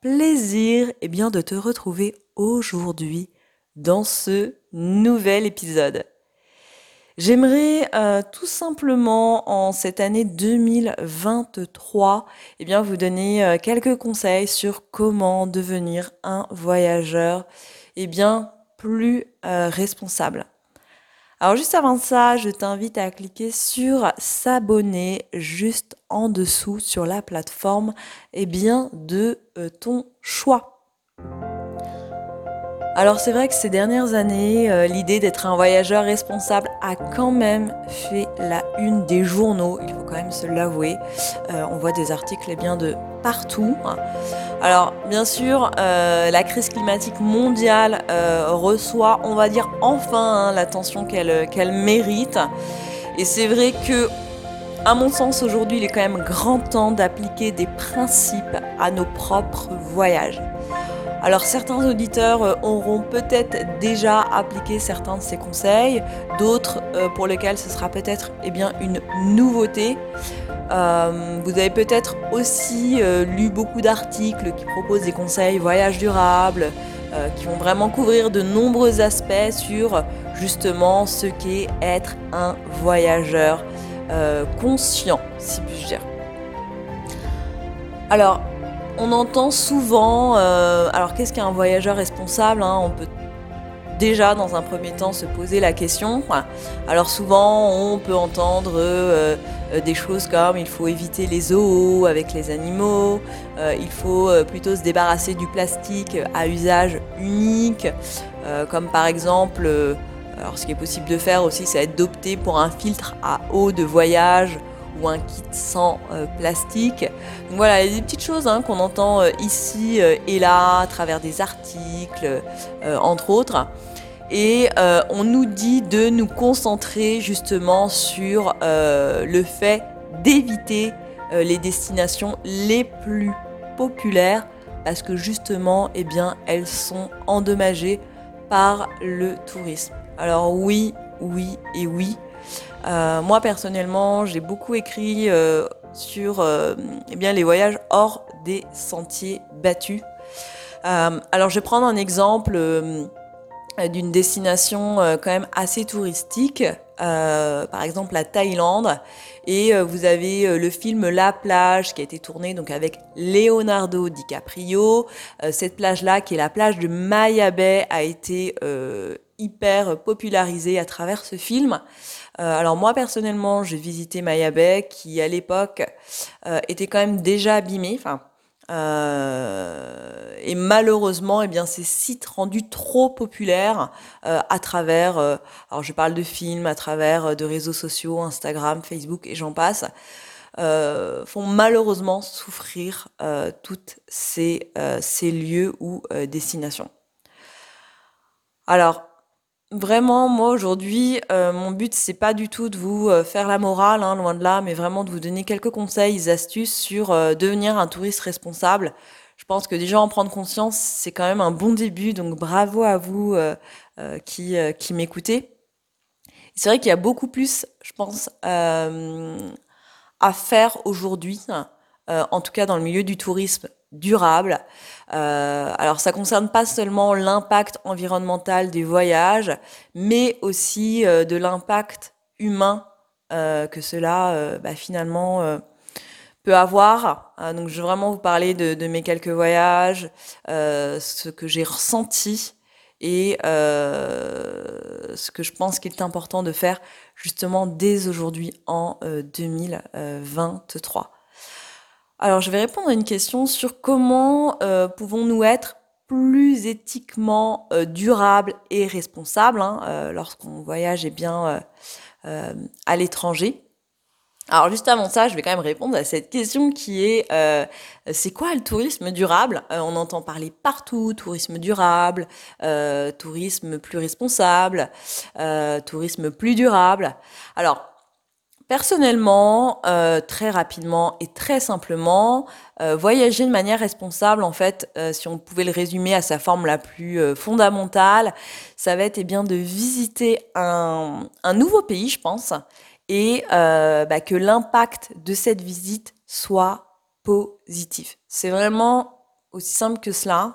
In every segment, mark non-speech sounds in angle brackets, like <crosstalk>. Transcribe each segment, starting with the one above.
plaisir eh bien, de te retrouver aujourd'hui dans ce nouvel épisode. J'aimerais euh, tout simplement en cette année 2023 eh bien, vous donner euh, quelques conseils sur comment devenir un voyageur eh bien, plus euh, responsable. Alors juste avant ça, je t'invite à cliquer sur s'abonner juste en dessous sur la plateforme eh bien, de euh, ton choix. Alors c'est vrai que ces dernières années, euh, l'idée d'être un voyageur responsable a quand même fait la une des journaux, il faut quand même se l'avouer. Euh, on voit des articles eh bien, de partout. Alors bien sûr, euh, la crise climatique mondiale reçoit, on va dire enfin, hein, l'attention qu'elle mérite. Et c'est vrai que à mon sens, aujourd'hui, il est quand même grand temps d'appliquer des principes à nos propres voyages. Alors certains auditeurs euh, auront peut-être déjà appliqué certains de ces conseils, d'autres euh, pour lesquels ce sera peut-être eh une nouveauté. Euh, vous avez peut-être aussi lu beaucoup d'articles qui proposent des conseils voyage durable, qui vont vraiment couvrir de nombreux aspects sur justement ce qu'est être un voyageur conscient, si puis-je dire. Alors, on entend souvent, euh, alors qu'est-ce qu'un voyageur responsable hein On peut déjà dans un premier temps se poser la question. Alors souvent on peut entendre euh, euh, des choses comme il faut éviter les zoos avec les animaux, il faut plutôt se débarrasser du plastique à usage unique, comme par exemple, alors ce qui est possible de faire aussi c'est d'opter pour un filtre à eau de voyage ou un kit sans euh, plastique. Voilà, il y a des petites choses hein, qu'on entend euh, ici euh, et là à travers des articles, entre autres. Et on nous dit de nous concentrer justement sur le fait d'éviter les destinations les plus populaires parce que justement, eh bien, elles sont endommagées par le tourisme. Alors oui, oui et oui, euh, moi personnellement, j'ai beaucoup écrit euh, sur euh, eh bien, les voyages hors des sentiers battus. alors je vais prendre un exemple d'une destination quand même assez touristique, par exemple la Thaïlande. Et vous avez le film La plage qui a été tourné donc avec Leonardo DiCaprio. cette plage-là, qui est la plage de Maya a été hyper popularisée à travers ce film. Euh, alors moi personnellement, j'ai visité Maya Bay qui à l'époque euh, était quand même déjà abîmée. Euh, et malheureusement, eh bien, ces sites rendus trop populaires à travers, alors je parle de films, à travers de réseaux sociaux, Instagram, Facebook et j'en passe, font malheureusement souffrir toutes ces, ces lieux ou destinations. Alors, Vraiment, moi aujourd'hui, euh, mon but c'est pas du tout de vous euh, faire la morale, hein, loin de là, mais vraiment de vous donner quelques conseils, astuces sur euh, devenir un touriste responsable. Je pense que déjà en prendre conscience, c'est quand même un bon début, donc bravo à vous qui, qui m'écoutez. C'est vrai qu'il y a beaucoup plus, je pense, à faire aujourd'hui, en tout cas dans le milieu du tourisme durable. Euh, alors ça concerne pas seulement l'impact environnemental des voyages, mais aussi euh, de l'impact humain euh, que cela bah, finalement peut avoir. donc je vais vraiment vous parler de, mes quelques voyages, ce que j'ai ressenti et ce que je pense qu'il est important de faire justement dès aujourd'hui en 2023. Alors, je vais répondre à une question sur comment euh, pouvons-nous être plus éthiquement euh, durables et responsables hein, euh, lorsqu'on voyage et eh bien, à l'étranger. Alors juste avant ça, je vais quand même répondre à cette question qui est euh, c'est quoi le tourisme durable? Euh, On entend parler partout, tourisme durable, euh, tourisme plus responsable, tourisme plus durable. Alors personnellement, très rapidement et très simplement, voyager de manière responsable, en fait, si on pouvait le résumer à sa forme la plus fondamentale, ça va être eh bien de visiter un, un nouveau pays, je pense et euh, bah, que l'impact de cette visite soit positif. C'est vraiment aussi simple que cela.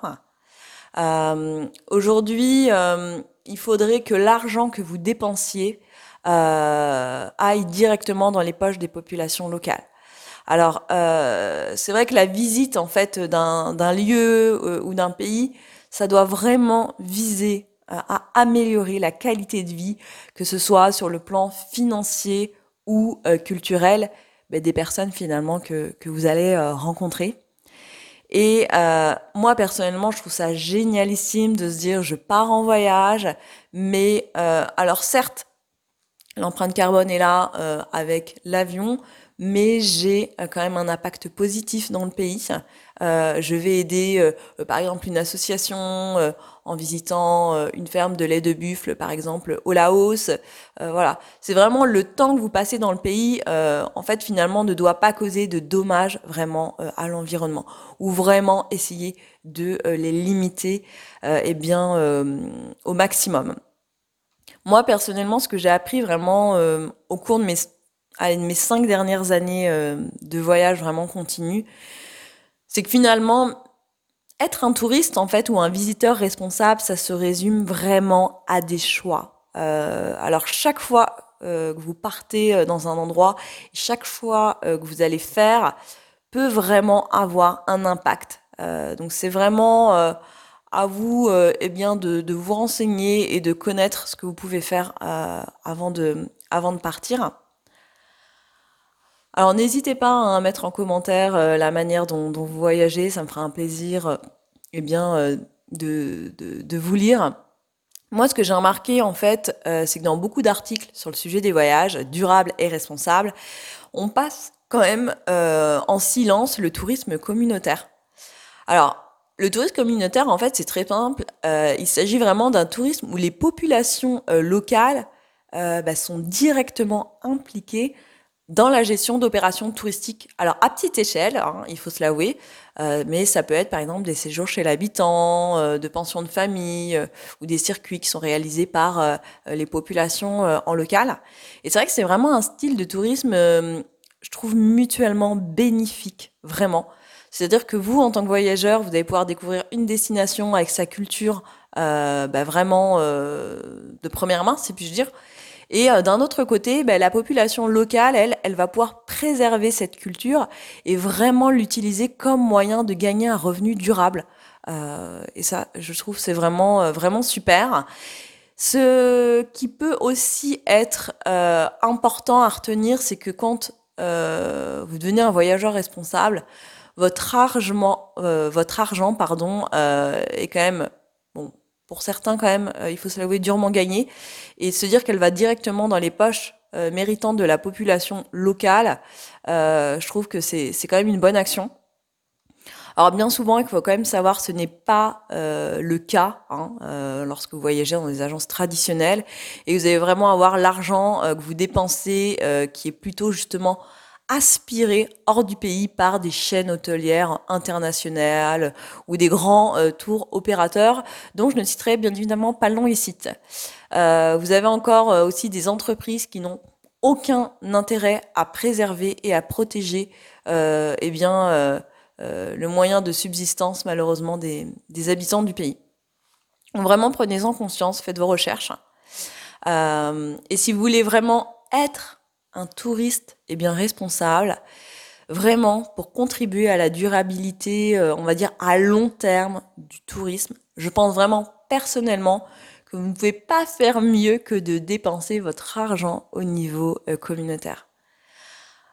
Euh, Aujourd'hui, euh, il faudrait que l'argent que vous dépensiez euh, aille directement dans les poches des populations locales. Alors, euh, c'est vrai que la visite en fait d'un lieu euh, ou d'un pays, ça doit vraiment viser à améliorer la qualité de vie, que ce soit sur le plan financier ou euh, culturel, ben, des personnes finalement que, que vous allez euh, rencontrer. Et euh, moi personnellement, je trouve ça génialissime de se dire je pars en voyage, mais alors certes, l'empreinte carbone est là avec l'avion, mais j'ai quand même un impact positif dans le pays. Euh, je vais aider, euh, par exemple, une association euh, en visitant une ferme de lait de buffle, par exemple, au Laos. voilà, c'est vraiment le temps que vous passez dans le pays. en fait, finalement, ne doit pas causer de dommages vraiment à l'environnement, ou vraiment essayer de les limiter, eh bien, au maximum. Moi, personnellement, ce que j'ai appris vraiment au cours de mes, mes cinq dernières années de voyage vraiment continu, c'est que finalement, être un touriste en fait ou un visiteur responsable, ça se résume vraiment à des choix. Euh, alors chaque fois euh, que vous partez euh, dans un endroit, chaque fois que vous allez faire peut vraiment avoir un impact. donc c'est vraiment à vous eh bien de, de, vous renseigner et de connaître ce que vous pouvez faire avant de avant de partir. Alors n'hésitez pas hein, à mettre en commentaire euh, la manière dont, vous voyagez, ça me fera un plaisir euh, eh bien, euh, de, de, vous lire. Moi, ce que j'ai remarqué, en fait, c'est que dans beaucoup d'articles sur le sujet des voyages, durables et responsables, on passe quand même en silence le tourisme communautaire. Alors, le tourisme communautaire, en fait, c'est très simple. il s'agit vraiment d'un tourisme où les populations locales bah, sont directement impliquées dans la gestion d'opérations touristiques. Alors à petite échelle, hein, il faut se l'avouer, euh, mais ça peut être par exemple des séjours chez l'habitant, euh, de pensions de famille euh, ou des circuits qui sont réalisés par les populations en local. Et c'est vrai que c'est vraiment un style de tourisme, je trouve mutuellement bénéfique, vraiment. C'est-à-dire que vous, en tant que voyageur, vous allez pouvoir découvrir une destination avec sa culture bah, vraiment de première main, si puis-je dire. Et euh, d'un autre côté, ben, la population locale, elle, elle va pouvoir préserver cette culture et vraiment l'utiliser comme moyen de gagner un revenu durable. Euh, et ça, je trouve, c'est vraiment, euh, vraiment super. Ce qui peut aussi être euh, important à retenir, c'est que quand euh, vous devenez un voyageur responsable, votre argent, votre argent, pardon, est quand même pour certains quand même, euh, il faut se l'avouer, durement gagné, et se dire qu'elle va directement dans les poches euh, méritantes de la population locale, euh, je trouve que c'est quand même une bonne action. Alors bien souvent, il faut quand même savoir, ce n'est pas le cas hein, lorsque vous voyagez dans des agences traditionnelles, et vous allez vraiment avoir l'argent que vous dépensez, qui est plutôt justement aspirés hors du pays par des chaînes hôtelières internationales ou des grands euh, tours opérateurs, dont je ne citerai bien évidemment pas le nom ici. Euh, vous avez encore euh, aussi des entreprises qui n'ont aucun intérêt à préserver et à protéger euh, eh bien, le moyen de subsistance malheureusement des, des habitants du pays. Donc vraiment prenez-en conscience, faites vos recherches. et si vous voulez vraiment être un touriste est bien responsable, vraiment pour contribuer à la durabilité, euh, on va dire à long terme du tourisme. Je pense vraiment personnellement que vous ne pouvez pas faire mieux que de dépenser votre argent au niveau euh, communautaire.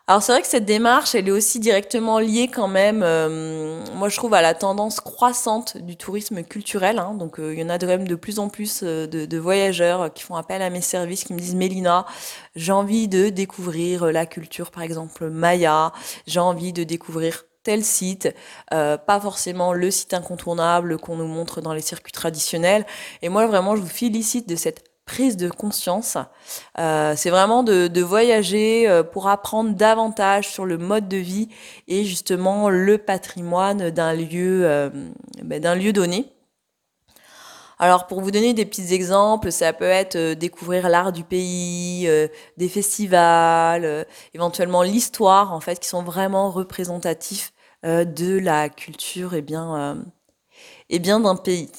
Alors c'est vrai que cette démarche, elle est aussi directement liée quand même, euh, moi je trouve, à la tendance croissante du tourisme culturel. Hein. Donc euh, il y en a de même de plus en plus euh, de, voyageurs qui font appel à mes services, qui me disent Mélina, j'ai envie de découvrir la culture, par exemple Maya, j'ai envie de découvrir tel site, pas forcément le site incontournable qu'on nous montre dans les circuits traditionnels. Et moi vraiment, je vous félicite de cette prise de conscience. Euh, c'est vraiment de, voyager euh, pour apprendre davantage sur le mode de vie et justement le patrimoine d'un lieu, euh, ben, d'un lieu donné. Alors pour vous donner des petits exemples, ça peut être découvrir l'art du pays, des festivals, éventuellement l'histoire en fait, qui sont vraiment représentatifs de la culture et bien, et bien d'un pays.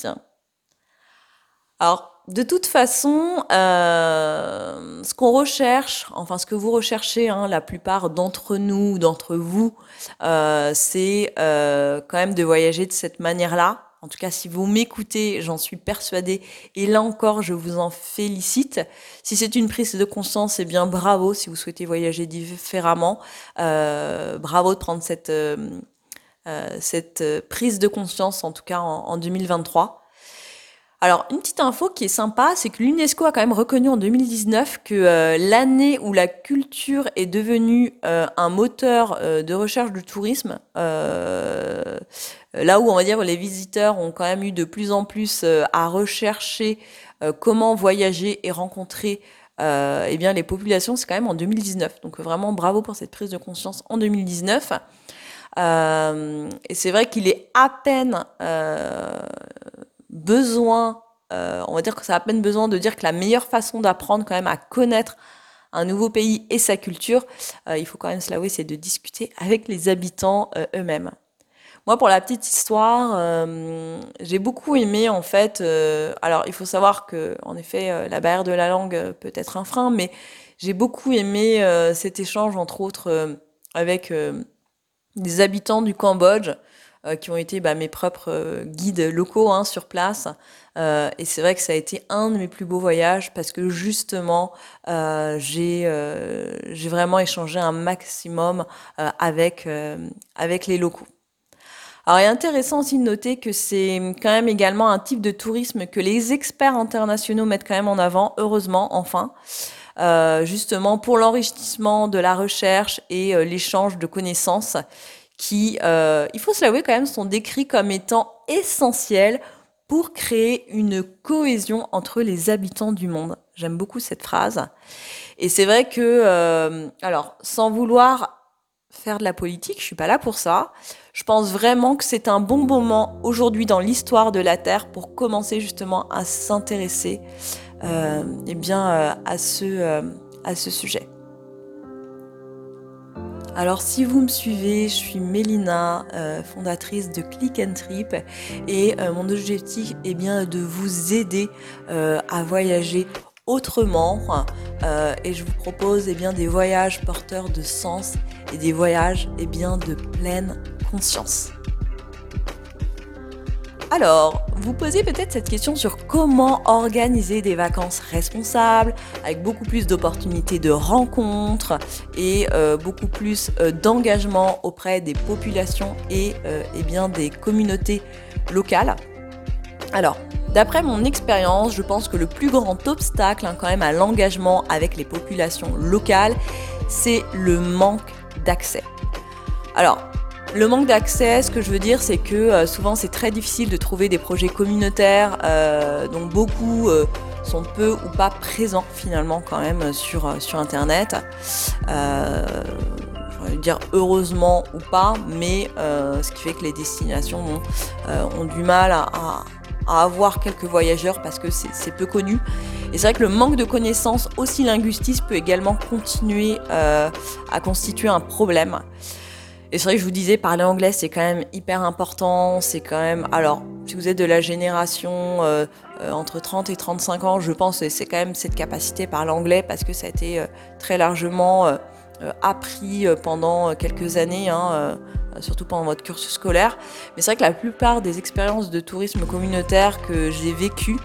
Alors de toute façon, euh, ce qu'on recherche, enfin ce que vous recherchez, hein, la plupart d'entre nous, d'entre vous, euh, c'est euh, quand même de voyager de cette manière-là. En tout cas, si vous m'écoutez, j'en suis persuadée. Et là encore, je vous en félicite. Si c'est une prise de conscience, eh bien bravo. Si vous souhaitez voyager différemment, bravo de prendre cette, prise de conscience, en tout cas en 2023. Alors, une petite info qui est sympa, c'est que l'UNESCO a quand même reconnu en 2019 que euh, l'année où la culture est devenue euh, un moteur euh, de recherche du tourisme, là où on va dire les visiteurs ont quand même eu de plus en plus à rechercher comment voyager et rencontrer eh bien les populations, c'est quand même en 2019. Donc vraiment bravo pour cette prise de conscience en 2019. et c'est vrai qu'il est à peine besoin, euh, on va dire que ça a à peine besoin de dire que la meilleure façon d'apprendre quand même à connaître un nouveau pays et sa culture, euh, il faut quand même se l'avouer, c'est de discuter avec les habitants euh, eux-mêmes. Moi, pour la petite histoire, j'ai beaucoup aimé en fait. alors, il faut savoir que, en effet, la barrière de la langue peut être un frein, mais j'ai beaucoup aimé cet échange, entre autres, avec des habitants du Cambodge qui ont été bah, mes propres euh, guides locaux hein, sur place. Euh, et c'est vrai que ça a été un de mes plus beaux voyages parce que justement, j'ai vraiment échangé un maximum avec, les locaux. Alors, il est intéressant aussi de noter que c'est quand même également un type de tourisme que les experts internationaux mettent quand même en avant, heureusement, enfin. Euh, justement pour l'enrichissement de la recherche et euh, l'échange de connaissances qui, euh, il faut se l'avouer quand même, sont décrits comme étant essentiels pour créer une cohésion entre les habitants du monde. J'aime beaucoup cette phrase. Et c'est vrai que, euh, alors, sans vouloir faire de la politique, je suis pas là pour ça. Je pense vraiment que c'est un bon moment aujourd'hui dans l'histoire de la Terre pour commencer justement à s'intéresser euh, eh bien, à, ce, à ce sujet. Alors si vous me suivez, je suis Mélina, euh, fondatrice de Click and Trip et euh, mon objectif est bien de vous aider euh, à voyager autrement et je vous propose eh bien, des voyages porteurs de sens et des voyages eh bien, de pleine conscience. Alors, vous posez peut-être cette question sur comment organiser des vacances responsables, avec beaucoup plus d'opportunités de rencontres et euh, beaucoup plus euh, d'engagement auprès des populations et, euh, eh bien des communautés locales. Alors, d'après mon expérience, je pense que le plus grand obstacle hein, quand même à l'engagement avec les populations locales, c'est le manque d'accès. Alors, le manque d'accès, ce que je veux dire, c'est que euh, souvent c'est très difficile de trouver des projets communautaires, euh, dont beaucoup euh, sont peu ou pas présents finalement quand même sur, Internet. je dire heureusement ou pas, mais ce qui fait que les destinations ont, du mal à, à, avoir quelques voyageurs parce que c'est peu connu. Et c'est vrai que le manque de connaissances aussi linguistiques peut également continuer à constituer un problème. Et c'est vrai que je vous disais, parler anglais, c'est quand même hyper important. C'est quand même. Alors, si vous êtes de la génération euh, euh, entre 30 et 35 ans, je pense que c'est quand même cette capacité par l'anglais parce que ça a été euh, très largement appris pendant quelques années, hein, surtout pendant votre cursus scolaire. Mais c'est vrai que la plupart des expériences de tourisme communautaire que j'ai vécues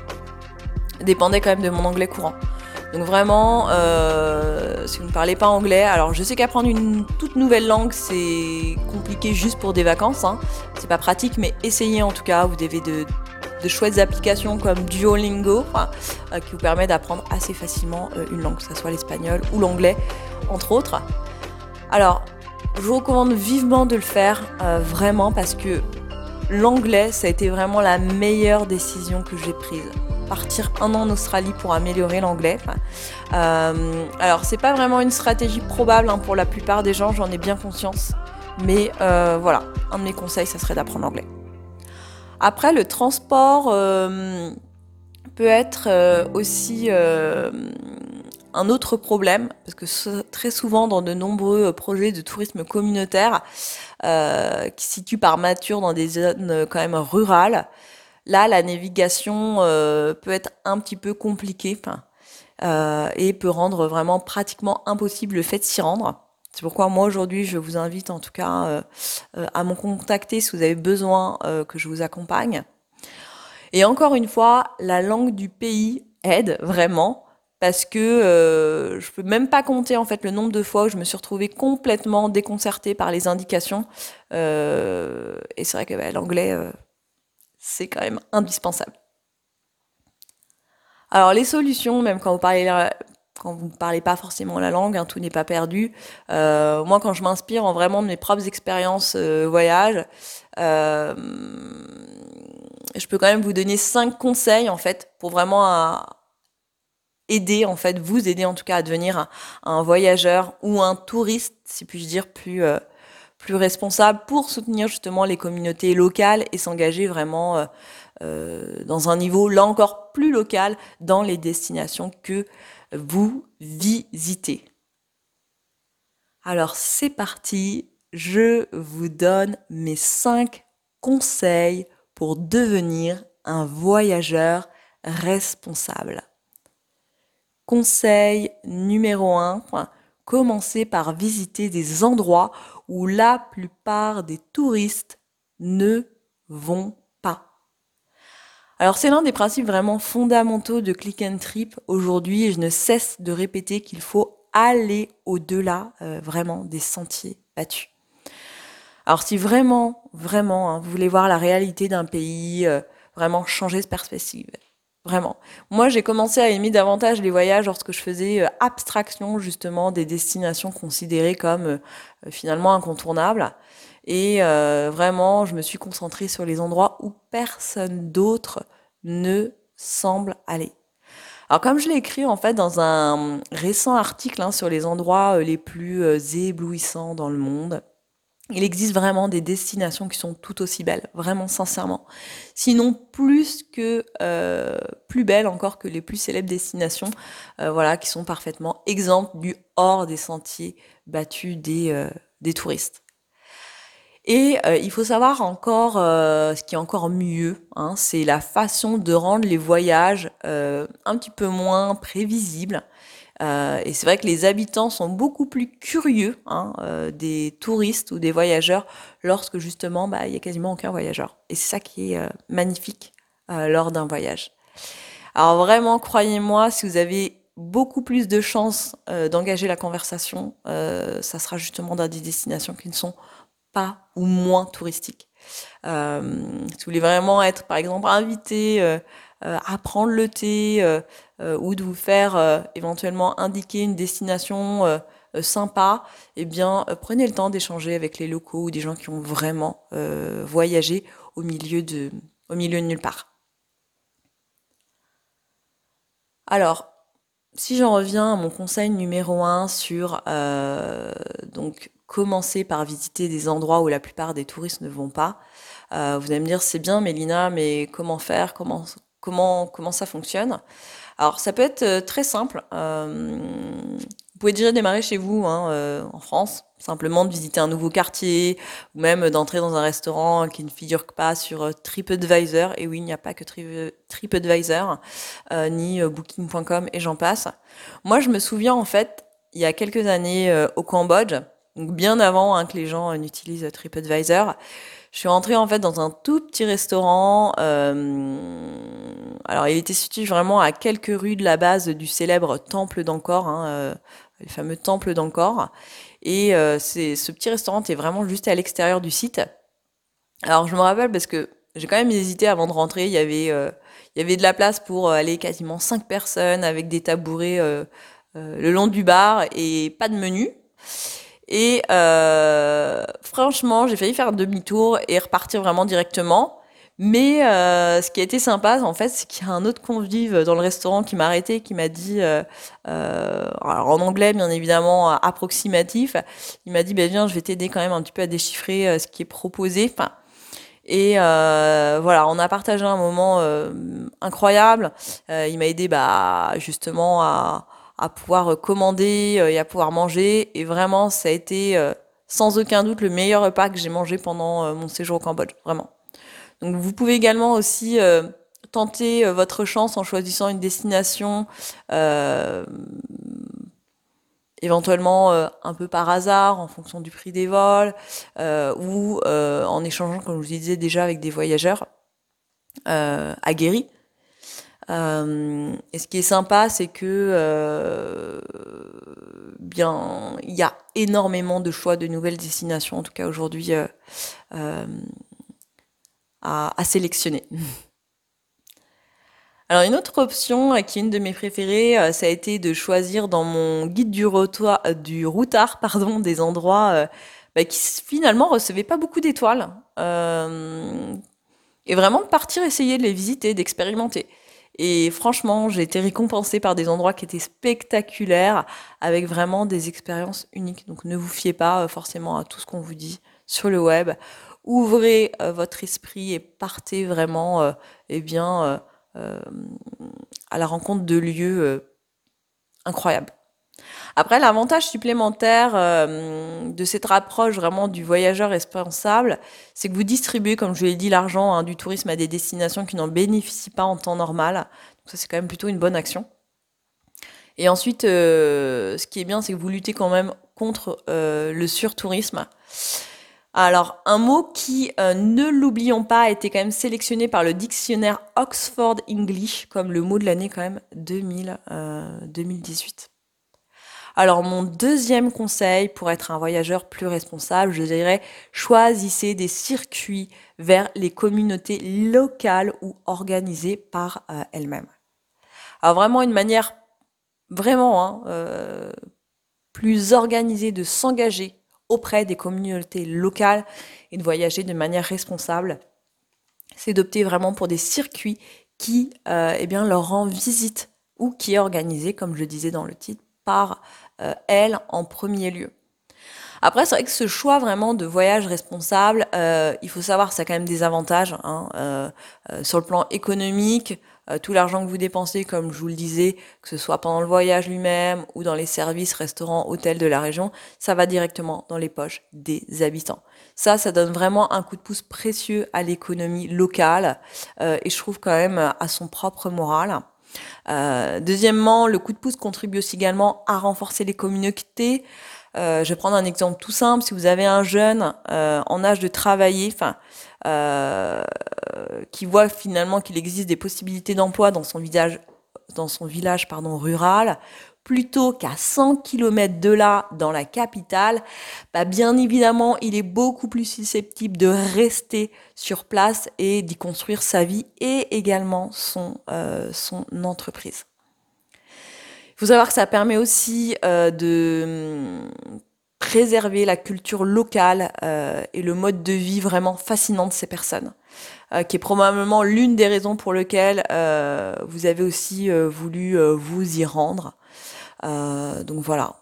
dépendaient quand même de mon anglais courant. Donc vraiment, euh, si vous ne parlez pas anglais, alors je sais qu'apprendre une toute nouvelle langue, c'est compliqué juste pour des vacances. Hein. C'est pas pratique, mais essayez en tout cas. Vous avez de, chouettes applications comme Duolingo euh, qui vous permet d'apprendre assez facilement euh, une langue, que ce soit l'espagnol ou l'anglais, entre autres. Alors, je vous recommande vivement de le faire, vraiment, parce que l'anglais, ça a été vraiment la meilleure décision que j'ai prise partir un an en Australie pour améliorer l'anglais. Euh, alors c'est pas vraiment une stratégie probable hein, pour la plupart des gens, j'en ai bien conscience. Mais euh, voilà, un de mes conseils, ça serait d'apprendre l'anglais. Après, le transport euh, peut être aussi un autre problème, parce que très souvent dans de nombreux projets de tourisme communautaire qui se situent par nature dans des zones quand même rurales, Là, la navigation euh, peut être un petit peu compliquée euh, et peut rendre vraiment pratiquement impossible le fait de s'y rendre. C'est pourquoi moi aujourd'hui, je vous invite en tout cas euh, à me contacter si vous avez besoin que je vous accompagne. Et encore une fois, la langue du pays aide vraiment parce que je peux même pas compter en fait le nombre de fois où je me suis retrouvée complètement déconcertée par les indications. et c'est vrai que bah, l'anglais c'est quand même indispensable. Alors les solutions, même quand vous parlez quand vous ne parlez pas forcément la langue, hein, tout n'est pas perdu. Euh, moi, quand je m'inspire en vraiment de mes propres expériences euh, voyage, euh, je peux quand même vous donner cinq conseils en fait pour vraiment aider en fait, vous aider en tout cas à devenir un, un voyageur ou un touriste, si puis-je dire, plus plus responsable pour soutenir justement les communautés locales et s'engager vraiment euh, euh, dans un niveau là encore plus local dans les destinations que vous visitez. Alors c'est parti, je vous donne mes 5 conseils pour devenir un voyageur responsable. Conseil numéro 1, commencez par visiter des endroits où la plupart des touristes ne vont pas. Alors c'est l'un des principes vraiment fondamentaux de Click and Trip aujourd'hui je ne cesse de répéter qu'il faut aller au-delà euh, vraiment des sentiers battus. Alors si vraiment, vraiment, hein, vous voulez voir la réalité d'un pays, euh, vraiment changer de perspective, Vraiment. Moi, j'ai commencé à aimer davantage les voyages lorsque je faisais euh, abstraction justement des destinations considérées comme euh, finalement incontournables. Et euh, vraiment, je me suis concentrée sur les endroits où personne d'autre ne semble aller. Alors comme je l'ai écrit en fait dans un récent article hein, sur les endroits les plus éblouissants dans le monde, il existe vraiment des destinations qui sont tout aussi belles, vraiment sincèrement. Sinon plus que euh, plus belles encore que les plus célèbres destinations, euh, voilà, qui sont parfaitement exemptes du hors des sentiers battus des, euh, des touristes. Et il faut savoir encore ce qui est encore mieux, hein, c'est la façon de rendre les voyages un petit peu moins prévisibles euh, et c'est vrai que les habitants sont beaucoup plus curieux hein, euh, des touristes ou des voyageurs lorsque justement bah, il y a quasiment aucun voyageur. Et c'est ça qui est euh, magnifique lors d'un voyage. Alors vraiment, croyez-moi, si vous avez beaucoup plus de chances d'engager la conversation, ça sera justement dans des destinations qui ne sont pas ou moins touristiques. si vous voulez vraiment être, par exemple, invité apprendre le thé euh, euh, ou de vous faire éventuellement indiquer une destination sympa, eh bien, prenez le temps d'échanger avec les locaux ou des gens qui ont vraiment voyagé au milieu de, au milieu de nulle part. Alors, si j'en reviens à mon conseil numéro un sur donc commencer par visiter des endroits où la plupart des touristes ne vont pas, vous allez me dire c'est bien Mélina, mais comment faire, comment, ça fonctionne. Alors ça peut être euh, très simple. Euh, vous pouvez déjà démarrer chez vous, hein, euh, en France, simplement de visiter un nouveau quartier, ou même d'entrer dans un restaurant qui ne figure pas sur TripAdvisor. Et oui, il n'y a pas que TripAdvisor, ni Booking.com et j'en passe. Moi, je me souviens en fait, il y a quelques années au Cambodge, bien avant hein, que les gens n'utilisent TripAdvisor, je suis rentrée en fait dans un tout petit restaurant. Euh, alors il était situé vraiment à quelques rues de la base du célèbre temple d'Angkor, hein, euh, le fameux temple d'Angkor. Et euh, ce petit restaurant est vraiment juste à l'extérieur du site. Alors je me rappelle parce que j'ai quand même hésité avant de rentrer. Il y avait, il y avait de la place pour aller quasiment cinq personnes avec des tabourets le long du bar et pas de menu. Et franchement, j'ai failli faire demi-tour et repartir vraiment directement. Mais euh, ce qui a été sympa, en fait, c'est qu'il y a un autre convive dans le restaurant qui m'a arrêté, qui m'a dit, euh, euh, alors en anglais bien évidemment approximatif, il m'a dit, ben viens, je vais t'aider quand même un petit peu à déchiffrer ce qui est proposé. Et voilà, on a partagé un moment incroyable. il m'a aidé, bah, justement à, à pouvoir commander et à pouvoir manger. Et vraiment, ça a été sans aucun doute le meilleur repas que j'ai mangé pendant mon séjour au Cambodge, vraiment. Donc vous pouvez également aussi euh, tenter euh, votre chance en choisissant une destination euh, éventuellement un peu par hasard en fonction du prix des vols ou en échangeant, comme je vous disais déjà, avec des voyageurs aguerris. Et ce qui est sympa, c'est que bien, il y a énormément de choix de nouvelles destinations, en tout cas aujourd'hui, à, sélectionner. <laughs> Alors une autre option euh, qui est une de mes préférées, euh, ça a été de choisir dans mon guide du, euh, du routard pardon, <laughs> des endroits bah, qui finalement recevaient pas beaucoup d'étoiles. et vraiment de partir essayer de les visiter, d'expérimenter. Et franchement, j'ai été récompensée par des endroits qui étaient spectaculaires, avec vraiment des expériences uniques. Donc ne vous fiez pas forcément à tout ce qu'on vous dit sur le web ouvrez euh, votre esprit et partez vraiment euh, eh bien, euh, à la rencontre de lieux incroyables. Après, l'avantage supplémentaire de cette approche vraiment du voyageur responsable, c'est que vous distribuez, comme je l'ai dit, l'argent hein, du tourisme à des destinations qui n'en bénéficient pas en temps normal. Donc ça, c'est quand même plutôt une bonne action. Et ensuite, ce qui est bien, c'est que vous luttez quand même contre le surtourisme. Alors, un mot qui, euh, ne l'oublions pas, a été quand même sélectionné par le dictionnaire Oxford English comme le mot de l'année quand même 2000, 2018. Euh, Alors, mon deuxième conseil pour être un voyageur plus responsable, je dirais, choisissez des circuits vers les communautés locales ou organisées par euh, elles-mêmes. Alors, vraiment une manière vraiment hein, plus organisée de s'engager auprès des communautés locales et de voyager de manière responsable. C'est d'opter vraiment pour des circuits qui euh, eh bien, leur rend visite ou qui est organisé, comme je le disais dans le titre, par euh, elle en premier lieu. Après, c'est vrai que ce choix vraiment de voyage responsable, euh, il faut savoir, ça a quand même des avantages hein, sur le plan économique. Euh, tout l'argent que vous dépensez, comme je vous le disais, que ce soit pendant le voyage lui-même ou dans les services, restaurants, hôtels de la région, ça va directement dans les poches des habitants. Ça, ça donne vraiment un coup de pouce précieux à l'économie locale euh, et je trouve quand même à son propre moral. Euh, deuxièmement, le coup de pouce contribue aussi également à renforcer les communautés. je vais prendre un exemple tout simple. Si vous avez un jeune en âge de travailler, enfin, euh, qui voit finalement qu'il existe des possibilités d'emploi dans son village, dans son village pardon, rural, plutôt qu'à 100 km de là, dans la capitale, bah bien évidemment, il est beaucoup plus susceptible de rester sur place et d'y construire sa vie et également son, euh, entreprise. Il faut savoir que ça permet aussi euh, de préserver la culture locale euh, et le mode de vie vraiment fascinant de ces personnes, qui est probablement l'une des raisons pour lesquelles vous avez aussi voulu vous y rendre. Donc voilà,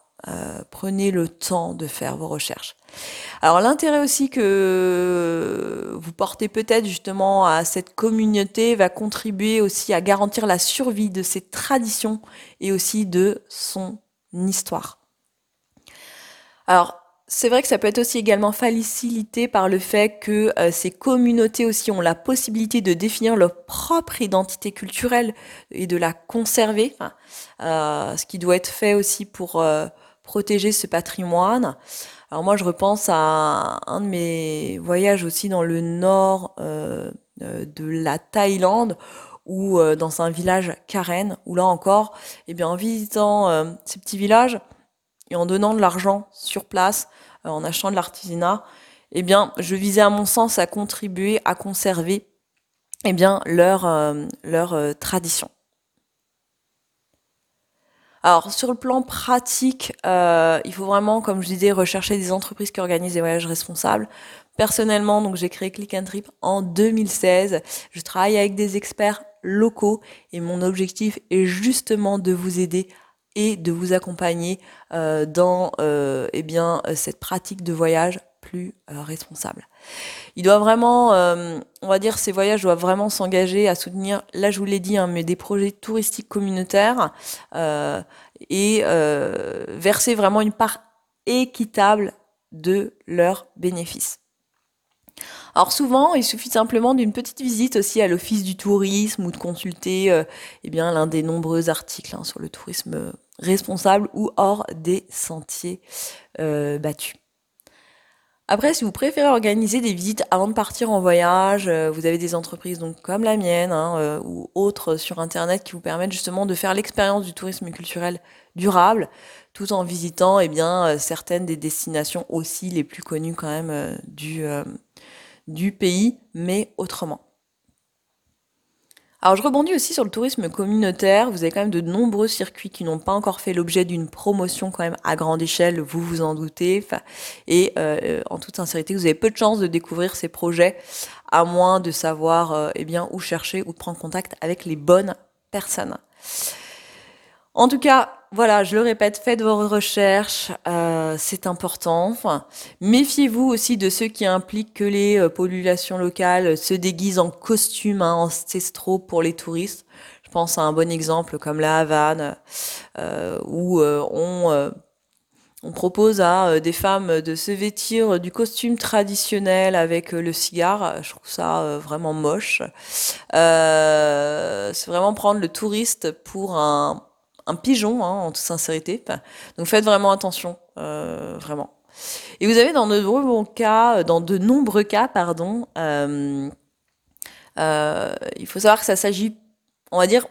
prenez le temps de faire vos recherches. Alors l'intérêt aussi que vous portez peut-être justement à cette communauté va contribuer aussi à garantir la survie de ses traditions et aussi de son histoire. Alors, c'est vrai que ça peut être aussi également facilité par le fait que euh, ces communautés aussi ont la possibilité de définir leur propre identité culturelle et de la conserver, euh, ce qui doit être fait aussi pour euh, protéger ce patrimoine. Alors moi, je repense à un de mes voyages aussi dans le nord de la Thaïlande, ou dans un village carène, où là encore, eh bien, en visitant ces petits villages et en donnant de l'argent sur place, en achetant de l'artisanat, eh bien, je visais à mon sens à contribuer à conserver eh bien, leur, leur tradition. Alors sur le plan pratique, euh, il faut vraiment, comme je disais, rechercher des entreprises qui organisent des voyages responsables. Personnellement, donc j'ai créé Click Trip en 2016. Je travaille avec des experts locaux et mon objectif est justement de vous aider et de vous accompagner euh, dans euh, eh bien cette pratique de voyage plus responsable. Il doit vraiment, euh, on va dire, ces voyages doivent vraiment s'engager à soutenir, là je vous l'ai dit, hein, mais des projets touristiques communautaires euh, et euh, verser vraiment une part équitable de leurs bénéfices. Alors souvent, il suffit simplement d'une petite visite aussi à l'office du tourisme ou de consulter eh l'un des nombreux articles hein, sur le tourisme responsable ou hors des sentiers battus. Après, si vous préférez organiser des visites avant de partir en voyage, euh, vous avez des entreprises donc comme la mienne hein, euh, ou autres sur Internet qui vous permettent justement de faire l'expérience du tourisme culturel durable, tout en visitant eh bien euh, certaines des destinations aussi les plus connues quand même du, du pays, mais autrement. Alors je rebondis aussi sur le tourisme communautaire. Vous avez quand même de nombreux circuits qui n'ont pas encore fait l'objet d'une promotion quand même à grande échelle, vous vous en doutez. Et euh, en toute sincérité, vous avez peu de chances de découvrir ces projets à moins de savoir euh, eh bien, où chercher ou de prendre contact avec les bonnes personnes. En tout cas, voilà, je le répète, faites vos recherches, euh, c'est important. méfiez-vous aussi de ceux qui impliquent que les euh, populations locales se déguisent en costumes hein, ancestraux pour les touristes. Je pense à un bon exemple comme la Havane, euh, où on, on, propose à des femmes de se vêtir du costume traditionnel avec le cigare. Je trouve ça vraiment moche. c'est vraiment prendre le touriste pour un un pigeon, hein, en toute sincérité. Donc faites vraiment attention, euh, vraiment. Et vous avez dans de nombreux cas, dans de nombreux cas, pardon, euh, euh, il faut savoir que ça s'agit, on va dire,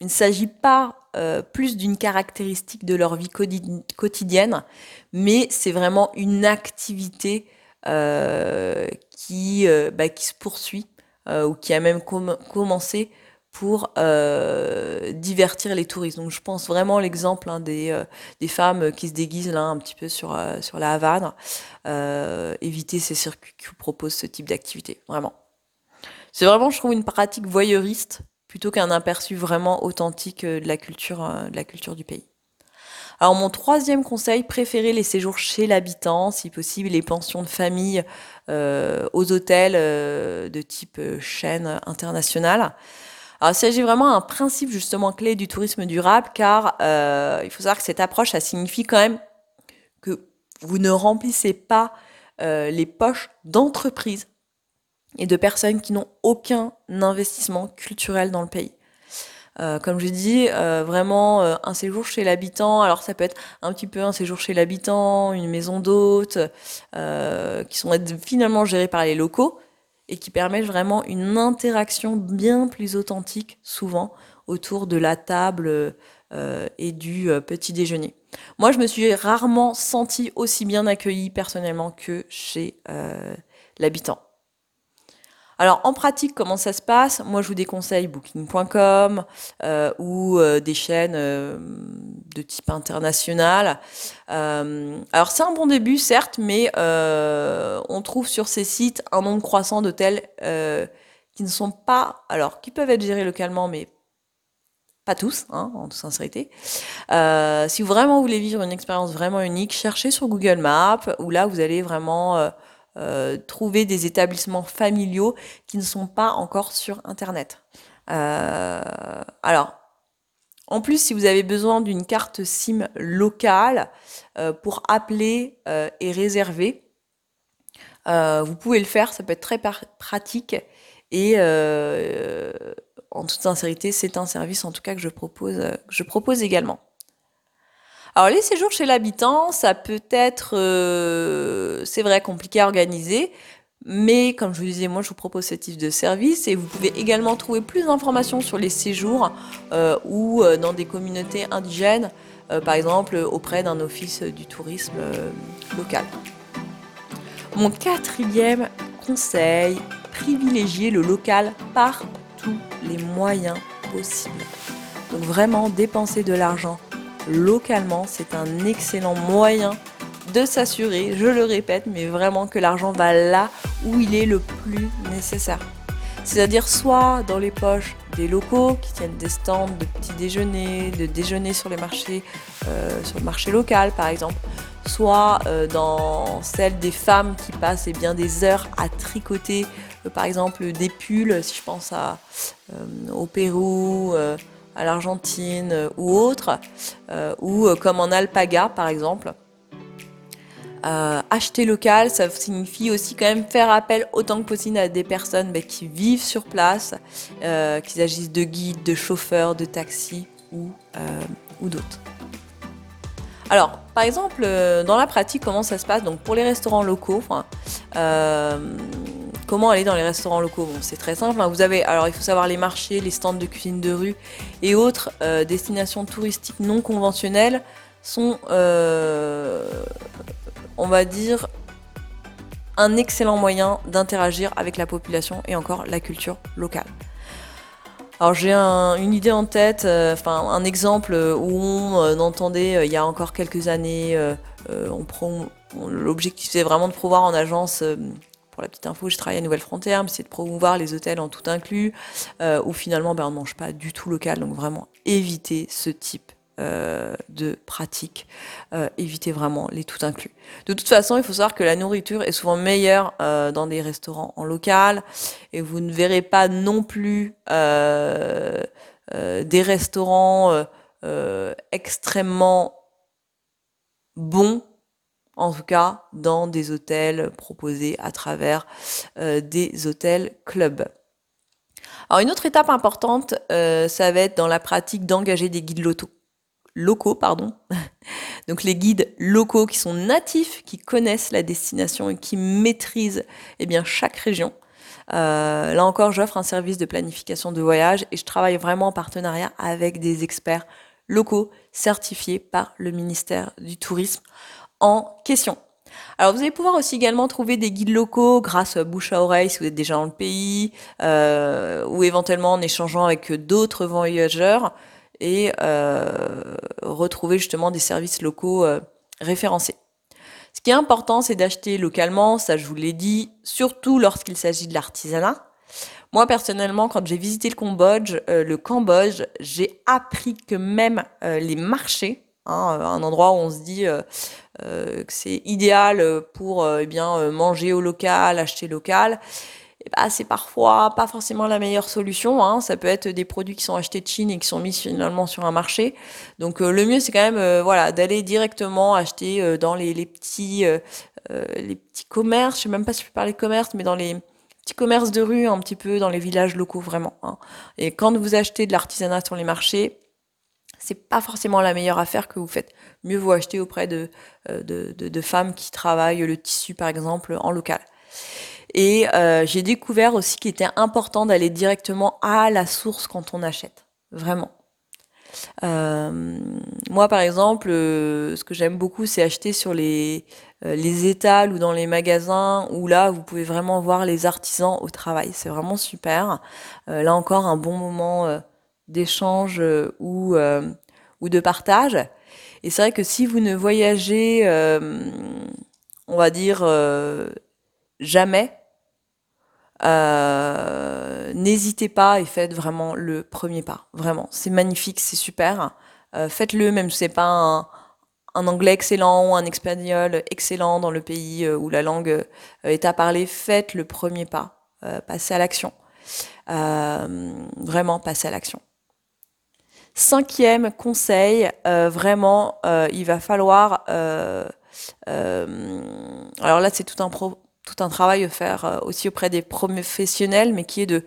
il ne s'agit pas plus d'une caractéristique de leur vie quotidienne, mais c'est vraiment une activité bah, qui se poursuit ou qui a même commencé pour euh, divertir les touristes. Donc je pense vraiment l'exemple hein, des, euh, des, femmes qui se déguisent là un petit peu sur, euh, la Havane. éviter ces circuits qui vous proposent ce type d'activité, vraiment. C'est vraiment, je trouve, une pratique voyeuriste plutôt qu'un aperçu vraiment authentique de la culture, de la culture du pays. Alors mon troisième conseil, préférez les séjours chez l'habitant, si possible les pensions de famille aux hôtels de type chaîne internationale. Alors, il s'agit vraiment d'un principe justement clé du tourisme durable, car euh, il faut savoir que cette approche, ça signifie quand même que vous ne remplissez pas euh, les poches d'entreprises et de personnes qui n'ont aucun investissement culturel dans le pays. Euh, comme je dis, vraiment un séjour chez l'habitant. Alors ça peut être un petit peu un séjour chez l'habitant, une maison d'hôte, qui sont finalement gérés par les locaux et qui permettent vraiment une interaction bien plus authentique souvent autour de la table euh, et du euh, petit déjeuner. Moi, je me suis rarement sentie aussi bien accueillie personnellement que chez euh, l'habitant. Alors en pratique, comment ça se passe? Moi, je vous déconseille booking.com euh, ou euh, des chaînes euh, de type international. alors c'est un bon début, certes, mais on trouve sur ces sites un nombre croissant d'hôtels qui ne sont pas, alors qui peuvent être gérés localement, mais pas tous, hein, en toute sincérité. si vous vraiment voulez vivre une expérience vraiment unique, cherchez sur Google Maps, où là vous allez vraiment euh, trouver des établissements familiaux qui ne sont pas encore sur Internet. Euh, alors, en plus, si vous avez besoin d'une carte SIM locale euh, pour appeler et réserver, vous pouvez le faire, ça peut être très pratique. Et en toute sincérité, c'est un service en tout cas que je propose, que je propose également. Alors les séjours chez l'habitant, ça peut être, euh, c'est vrai, compliqué à organiser, Mais comme je vous disais, moi je vous propose ce type de service et vous pouvez également trouver plus d'informations sur les séjours euh, ou euh, dans des communautés indigènes, par exemple auprès d'un office du tourisme local. Mon quatrième conseil, privilégier le local par tous les moyens possibles. Donc vraiment dépenser de l'argent localement, c'est un excellent moyen de s'assurer, je le répète, mais vraiment que l'argent va là où il est le plus nécessaire. C'est-à-dire soit dans les poches des locaux qui tiennent des stands de petits déjeuners, de déjeuner sur les marchés, euh, sur le marché local par exemple, soit euh, dans celles des femmes qui passent eh des heures à tricoter euh, par exemple des pulls, si je pense au Pérou, à l'Argentine ou autre, ou comme en alpaga par exemple. Euh, acheter local, ça signifie aussi quand même faire appel autant que possible à des personnes bah, qui vivent sur place, euh, qu'il s'agisse de guides, de chauffeurs, de taxis ou, euh, ou d'autres. Alors, par exemple, dans la pratique, comment ça se passe Donc, pour les restaurants locaux, comment aller dans les restaurants locaux bon, C'est très simple. Hein. Vous avez, alors, il faut savoir les marchés, les stands de cuisine de rue et autres destinations touristiques non conventionnelles sont on va dire, un excellent moyen d'interagir avec la population et encore la culture locale. Alors j'ai une idée en tête, euh, enfin un exemple où on euh, entendait euh, il y a encore quelques années, l'objectif c'est vraiment de promouvoir en agence pour la petite info, je travaille à Nouvelle Frontière, mais c'est de promouvoir les hôtels en tout inclus, où finalement ben, on ne mange pas du tout local, donc vraiment éviter ce type euh, de pratique, euh, éviter vraiment les tout inclus. De toute façon, il faut savoir que la nourriture est souvent meilleure euh, dans des restaurants en local et vous ne verrez pas non plus des restaurants extrêmement bons en tout cas dans des hôtels proposés à travers des hôtels clubs. Alors une autre étape importante, ça va être dans la pratique d'engager des guides loto locaux, pardon. <laughs> Donc les guides locaux qui sont natifs, qui connaissent la destination et qui maîtrisent eh bien, chaque région. Euh, là encore, j'offre un service de planification de voyage et je travaille vraiment en partenariat avec des experts locaux certifiés par le ministère du Tourisme en question. Alors vous allez pouvoir aussi également trouver des guides locaux grâce à bouche à oreille si vous êtes déjà dans le pays euh, ou éventuellement en échangeant avec d'autres voyageurs et euh, retrouver justement des services locaux euh, référencés. Ce qui est important, c'est d'acheter localement, ça je vous l'ai dit, surtout lorsqu'il s'agit de l'artisanat. Moi personnellement, quand j'ai visité le Cambodge, euh, le Cambodge, j'ai appris que même les marchés, hein, un endroit où on se dit que c'est idéal pour eh bien manger au local, acheter local, bah, c'est parfois pas forcément la meilleure solution. Hein. Ça peut être des produits qui sont achetés de Chine et qui sont mis finalement sur un marché. Donc euh, le mieux c'est quand même euh, voilà d'aller directement acheter euh, dans les, petits commerces. Je sais même pas si je peux parler de commerce, mais dans les petits commerces de rue, un petit peu dans les villages locaux vraiment. Hein. Et quand vous achetez de l'artisanat sur les marchés, c'est pas forcément la meilleure affaire que vous faites. Mieux vous acheter auprès de femmes qui travaillent le tissu par exemple en local. Et euh, j'ai découvert aussi qu'il était important d'aller directement à la source quand on achète. Vraiment. Euh, moi, par exemple, euh, ce que j'aime beaucoup, c'est acheter sur les, les étals ou dans les magasins où là, vous pouvez vraiment voir les artisans au travail. C'est vraiment super. là encore, un bon moment d'échange ou, ou de partage. Et c'est vrai que si vous ne voyagez, on va dire, jamais, euh, n'hésitez pas et faites vraiment le premier pas. Vraiment, c'est magnifique, c'est super. Euh, faites-le, même si c'est pas un, anglais excellent ou un espagnol excellent dans le pays euh, où la langue est à parler. Faites le premier pas. passez à l'action. vraiment, passez à l'action. Cinquième conseil, vraiment, il va falloir. alors là, c'est tout un pro tout un travail à faire euh, aussi auprès des professionnels, mais qui est de,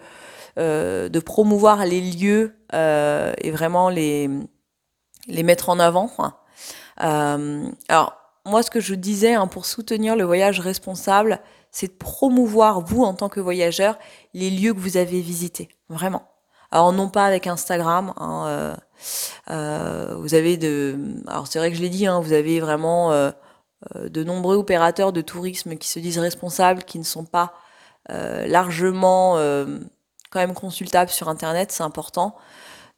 euh, de promouvoir les lieux euh, et vraiment les, les mettre en avant. alors, moi, ce que je disais hein, pour soutenir le voyage responsable, c'est de promouvoir, vous, en tant que voyageur, les lieux que vous avez visités. Vraiment. Alors, non pas avec Instagram. Hein, euh, euh, vous avez de. Alors, c'est vrai que je l'ai dit, hein, vous avez vraiment euh, de nombreux opérateurs de tourisme qui se disent responsables, qui ne sont pas largement quand même consultables sur Internet. C'est important.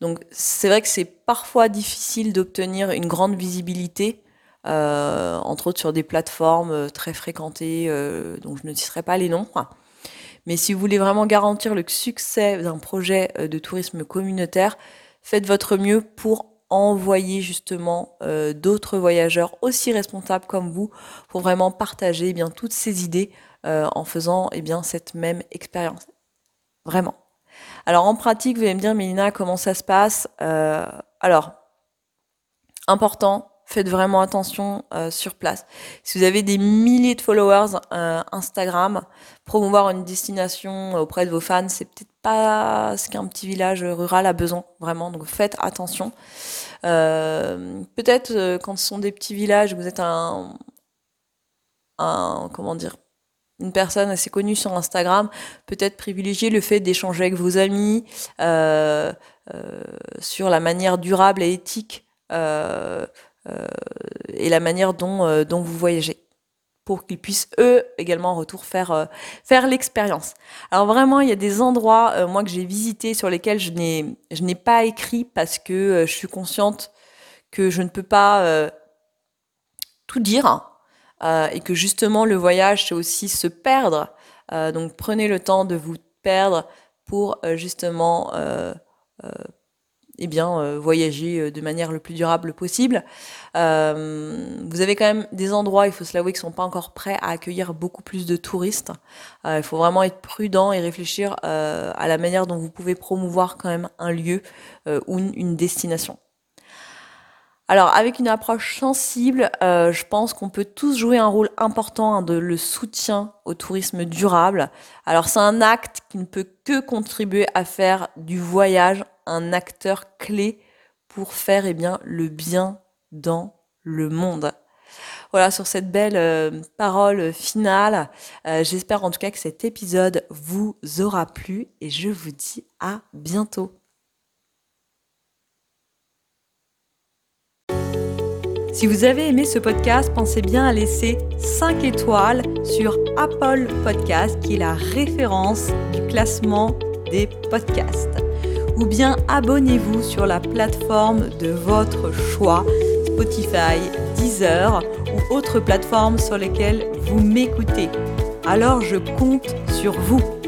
Donc, c'est vrai que c'est parfois difficile d'obtenir une grande visibilité euh, entre autres sur des plateformes euh, très fréquentées, euh, dont je ne citerai pas les noms. Mais si vous voulez vraiment garantir le succès d'un projet de tourisme communautaire, faites votre mieux pour envoyer justement d'autres voyageurs aussi responsables comme vous pour vraiment partager eh bien toutes ces idées en faisant eh bien cette même expérience. Vraiment. Alors en pratique, vous allez me dire, Mélina, comment ça se passe? Alors, important, faites vraiment attention euh, sur place. Si vous avez des milliers de followers euh, Instagram, promouvoir une destination auprès de vos fans, c'est peut-être pas ce qu'un petit village rural a besoin, vraiment. Donc faites attention. Euh, peut-être quand ce sont des petits villages, vous êtes un, comment dire, une personne assez connue sur Instagram, peut-être privilégier le fait d'échanger avec vos amis sur la manière durable et éthique euh, et la manière dont, euh, dont vous voyagez pour qu'ils puissent eux également en retour faire euh, faire l'expérience. Alors vraiment, il y a des endroits moi que j'ai visités sur lesquels je n'ai je n'ai pas écrit parce que je suis consciente que je ne peux pas tout dire et que justement le voyage c'est aussi se perdre. donc prenez le temps de vous perdre pour justement eh bien, euh, voyager euh, de manière le plus durable possible. Euh, vous avez quand même des endroits, il faut se l'avouer, qui sont pas encore prêts à accueillir beaucoup plus de touristes. il faut vraiment être prudent et réfléchir à la manière dont vous pouvez promouvoir quand même un lieu ou une, destination. Alors, avec une approche sensible, je pense qu'on peut tous jouer un rôle important de le soutien au tourisme durable. Alors, c'est un acte qui ne peut que contribuer à faire du voyage un acteur clé pour faire eh bien, le bien dans le monde. Voilà, sur cette belle euh, parole finale, euh, j'espère en tout cas que cet épisode vous aura plu et je vous dis à bientôt. Si vous avez aimé ce podcast, pensez bien à laisser 5 étoiles sur Apple Podcast, qui est la référence du classement des podcasts ou bien abonnez-vous sur la plateforme de votre choix, Spotify, Deezer ou autres plateformes sur lesquelles vous m'écoutez. Alors je compte sur vous.